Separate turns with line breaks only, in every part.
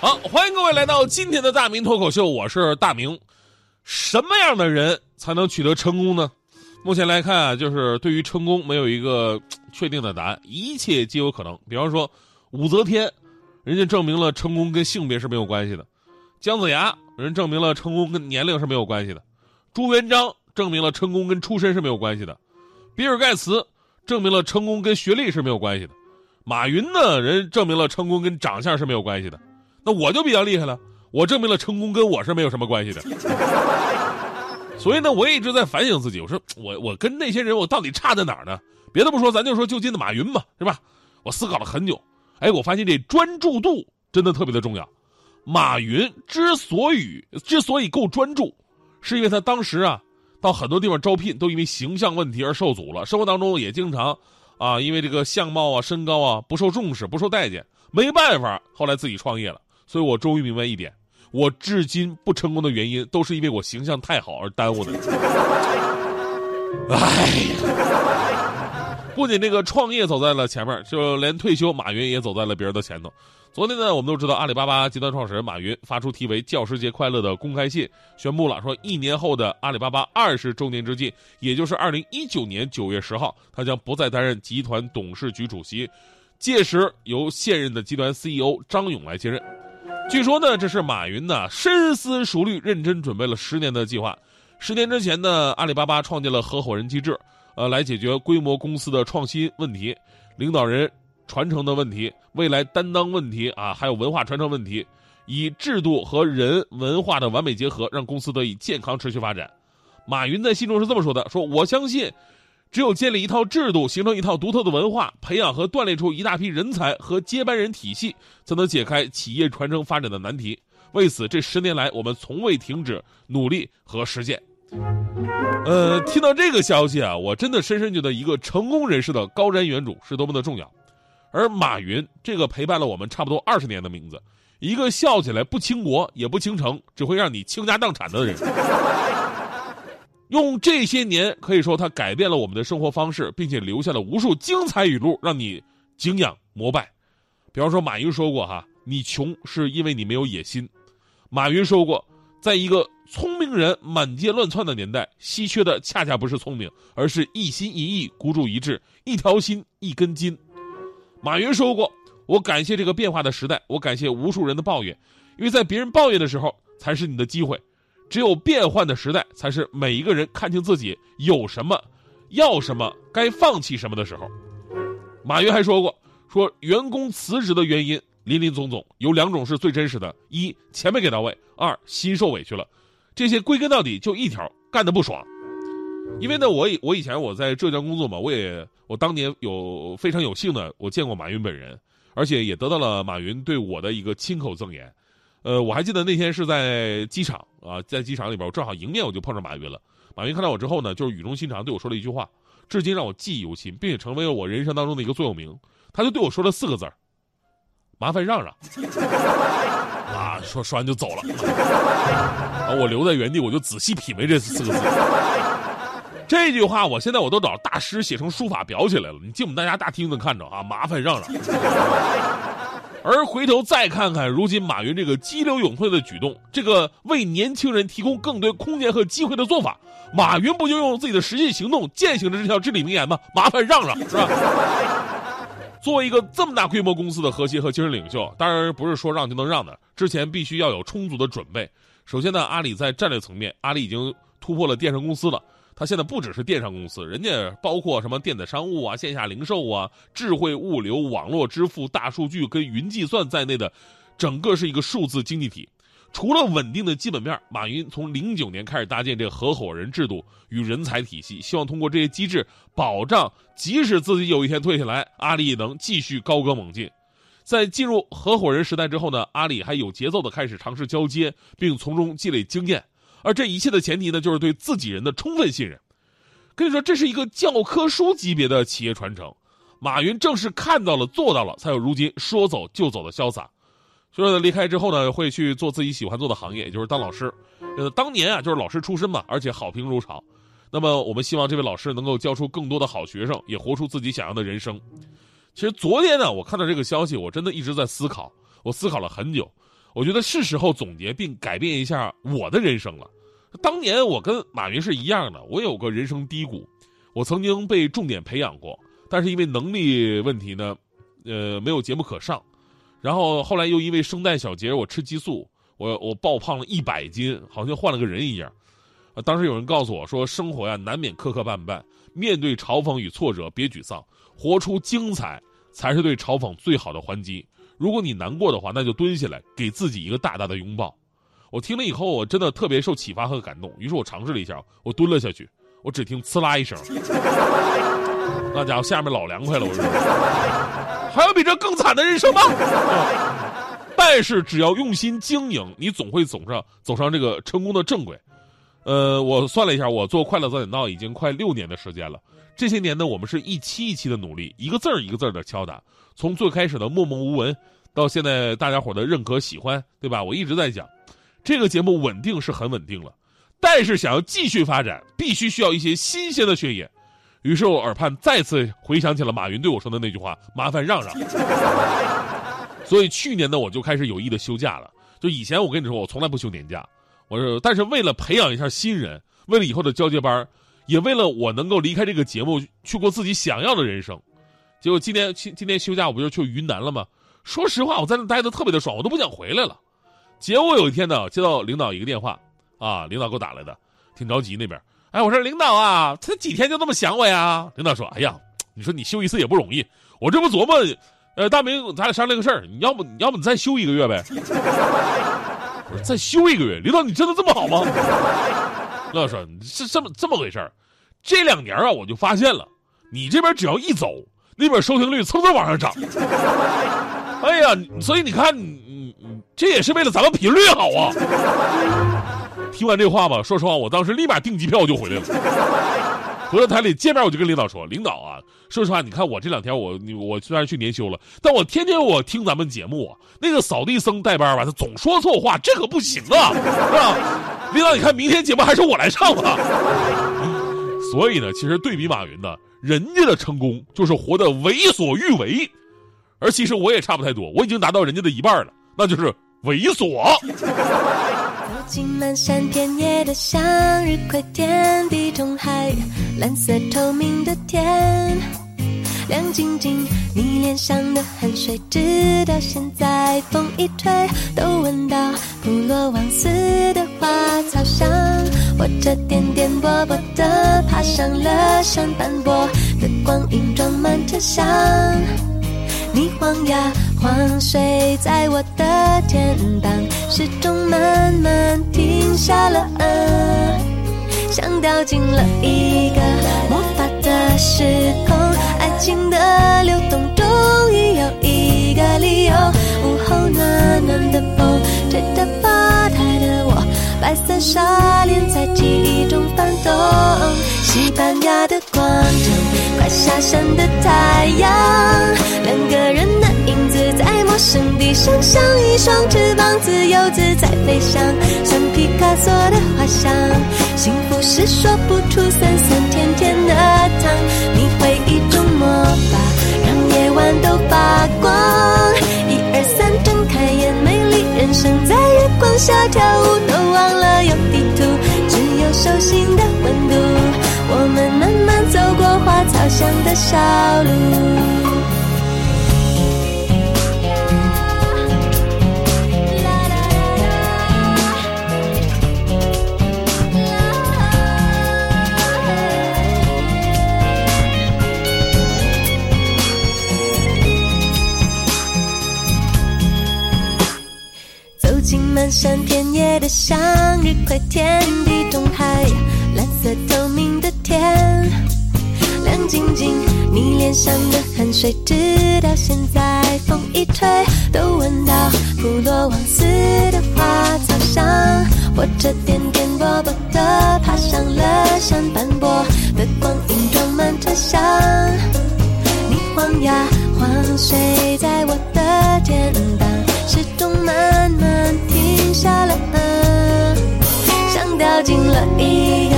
好，欢迎各位来到今天的大明脱口秀，我是大明。什么样的人才能取得成功呢？目前来看啊，就是对于成功没有一个确定的答案，一切皆有可能。比方说武则天，人家证明了成功跟性别是没有关系的；姜子牙，人证明了成功跟年龄是没有关系的；朱元璋证明了成功跟出身是没有关系的；比尔盖茨证明了成功跟学历是没有关系的；马云呢，人证明了成功跟长相是没有关系的。那我就比较厉害了，我证明了成功跟我是没有什么关系的。所以呢，我也一直在反省自己，我说我我跟那些人我到底差在哪儿呢？别的不说，咱就说就近的马云吧，是吧？我思考了很久，哎，我发现这专注度真的特别的重要。马云之所以之所以够专注，是因为他当时啊，到很多地方招聘都因为形象问题而受阻了，生活当中也经常啊，因为这个相貌啊、身高啊不受重视、不受待见，没办法，后来自己创业了。所以我终于明白一点，我至今不成功的原因，都是因为我形象太好而耽误的。哎呀，不仅这个创业走在了前面，就连退休，马云也走在了别人的前头。昨天呢，我们都知道阿里巴巴集团创始人马云发出题为“教师节快乐”的公开信，宣布了说，一年后的阿里巴巴二十周年之际，也就是二零一九年九月十号，他将不再担任集团董事局主席，届时由现任的集团 CEO 张勇来接任。据说呢，这是马云呢深思熟虑、认真准备了十年的计划。十年之前呢，阿里巴巴创建了合伙人机制，呃，来解决规模公司的创新问题、领导人传承的问题、未来担当问题啊，还有文化传承问题，以制度和人文化的完美结合，让公司得以健康持续发展。马云在信中是这么说的：“说我相信。”只有建立一套制度，形成一套独特的文化，培养和锻炼出一大批人才和接班人体系，才能解开企业传承发展的难题。为此，这十年来我们从未停止努力和实践。呃，听到这个消息啊，我真的深深觉得一个成功人士的高瞻远瞩是多么的重要。而马云这个陪伴了我们差不多二十年的名字，一个笑起来不倾国也不倾城，只会让你倾家荡产的人。用这些年可以说他改变了我们的生活方式，并且留下了无数精彩语录，让你敬仰膜拜。比方说，马云说过：“哈，你穷是因为你没有野心。”马云说过，在一个聪明人满街乱窜的年代，稀缺的恰恰不是聪明，而是一心一意、孤注一掷、一条心、一根筋。马云说过：“我感谢这个变化的时代，我感谢无数人的抱怨，因为在别人抱怨的时候，才是你的机会。”只有变换的时代，才是每一个人看清自己有什么、要什么、该放弃什么的时候。马云还说过：“说员工辞职的原因林林总总，有两种是最真实的：一钱没给到位；二心受委屈了。这些归根到底就一条，干的不爽。因为呢，我以我以前我在浙江工作嘛，我也我当年有非常有幸的，我见过马云本人，而且也得到了马云对我的一个亲口赠言。”呃，我还记得那天是在机场啊，在机场里边，我正好迎面我就碰上马云了。马云看到我之后呢，就是语重心长对我说了一句话，至今让我记忆犹新，并且成为了我人生当中的一个座右铭。他就对我说了四个字儿：“麻烦让让。”啊，说说完就走了。啊，我留在原地，我就仔细品味这四个字。这句话，我现在我都找大师写成书法裱起来了，你进我们大家大厅能看着啊。麻烦让让。而回头再看看，如今马云这个激流勇退的举动，这个为年轻人提供更多空间和机会的做法，马云不就用自己的实际行动践行着这条至理名言吗？麻烦让让，是吧？作为一个这么大规模公司的核心和精神领袖，当然不是说让就能让的，之前必须要有充足的准备。首先呢，阿里在战略层面，阿里已经突破了电商公司了。它现在不只是电商公司，人家包括什么电子商务啊、线下零售啊、智慧物流、网络支付、大数据跟云计算在内的，整个是一个数字经济体。除了稳定的基本面，马云从零九年开始搭建这个合伙人制度与人才体系，希望通过这些机制保障，即使自己有一天退下来，阿里也能继续高歌猛进。在进入合伙人时代之后呢，阿里还有节奏的开始尝试交接，并从中积累经验。而这一切的前提呢，就是对自己人的充分信任。跟你说，这是一个教科书级别的企业传承。马云正是看到了、做到了，才有如今说走就走的潇洒。所以呢，离开之后呢，会去做自己喜欢做的行业，也就是当老师。呃，当年啊，就是老师出身嘛，而且好评如潮。那么，我们希望这位老师能够教出更多的好学生，也活出自己想要的人生。其实昨天呢，我看到这个消息，我真的一直在思考，我思考了很久。我觉得是时候总结并改变一下我的人生了。当年我跟马云是一样的，我有个人生低谷，我曾经被重点培养过，但是因为能力问题呢，呃，没有节目可上。然后后来又因为声带小结，我吃激素，我我爆胖了一百斤，好像换了个人一样。啊，当时有人告诉我说，生活呀难免磕磕绊绊，面对嘲讽与挫折别沮丧，活出精彩才是对嘲讽最好的还击。如果你难过的话，那就蹲下来，给自己一个大大的拥抱。我听了以后，我真的特别受启发和感动。于是我尝试了一下，我蹲了下去。我只听呲啦一声，那家伙下面老凉快了。我说，还有比这更惨的人生吗？但是只要用心经营，你总会走上走上这个成功的正轨。呃，我算了一下，我做快乐早点到已经快六年的时间了。这些年呢，我们是一期一期的努力，一个字儿一个字儿的敲打。从最开始的默默无闻，到现在大家伙的认可喜欢，对吧？我一直在讲。这个节目稳定是很稳定了，但是想要继续发展，必须需要一些新鲜的血液。于是我耳畔再次回想起了马云对我说的那句话：“麻烦让让。”所以去年呢，我就开始有意的休假了。就以前我跟你说，我从来不休年假。我说，但是为了培养一下新人，为了以后的交接班，也为了我能够离开这个节目，去过自己想要的人生。结果今天今今天休假，我不就去云南了吗？说实话，我在那待的特别的爽，我都不想回来了。结果有一天呢，接到领导一个电话，啊，领导给我打来的，挺着急那边。哎，我说领导啊，他几天就那么想我呀？领导说，哎呀，你说你休一次也不容易，我这不琢磨，呃，大明，咱俩商量个事儿，你要不，你要不你再休一个月呗？我说再休一个月，领导你真的这么好吗？领导说是这么这么回事儿，这两年啊，我就发现了，你这边只要一走，那边收听率蹭蹭往上涨。哎呀，所以你看你。这也是为了咱们频率好啊！听完这话吧，说实话，我当时立马订机票就回来了。回到台里见面，我就跟领导说：“领导啊，说实话，你看我这两天我我虽然去年休了，但我天天我听咱们节目。那个扫地僧带班吧，他总说错话，这可不行啊，是吧？领导，你看明天节目还是我来上吧。所以呢，其实对比马云呢，人家的成功就是活得为所欲为，而其实我也差不太多，我已经达到人家的一半了，那就是。”猥琐。
走进漫山遍野的向日葵天地中海，蓝色透明的天，亮晶晶，你脸上的汗水，直到现在风一吹都闻到普罗旺斯的花草香。我这颠颠簸簸的爬上了山斑驳的光影，装满车厢。你晃呀晃，睡在我的肩膀，时钟慢慢停下了，啊像掉进了一个下山的太阳，两个人的影子在陌生地上，像一双翅膀，自由自在飞翔，像皮卡索的画像。幸福是说不出三四花草香的小路。走进漫山遍野的向日葵，天地中海，蓝色透明的。天，静静。你脸上的汗水，直到现在风一吹都闻到。普罗旺斯的花草香，或者颠颠簸簸的爬上了山，斑驳的光影装满车厢。你晃呀晃，睡在我的肩膀，时钟慢慢停下了，像掉进了一个，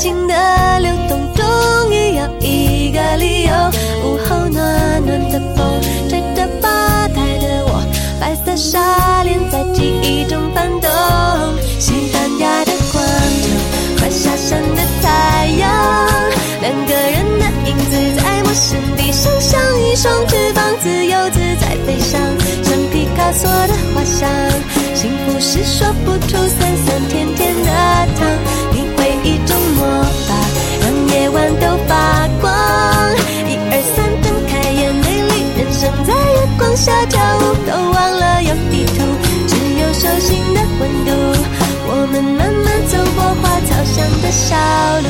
情的流动终于有一个理由。午后暖暖的风吹着吧台的我，白色纱帘在记忆中翻动，西班牙的广场，快下山的太阳，两个人的影子在我身体上像一双翅膀，自由自在飞翔，像皮卡索的画像。幸福是说不出的小路，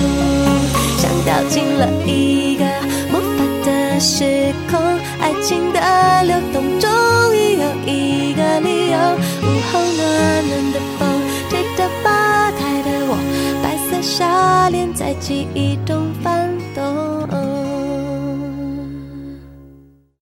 像掉进了一个魔法的时空，爱情的流动终于有一个理由。午后暖暖的风吹着吧台的我，白色纱帘在记忆中翻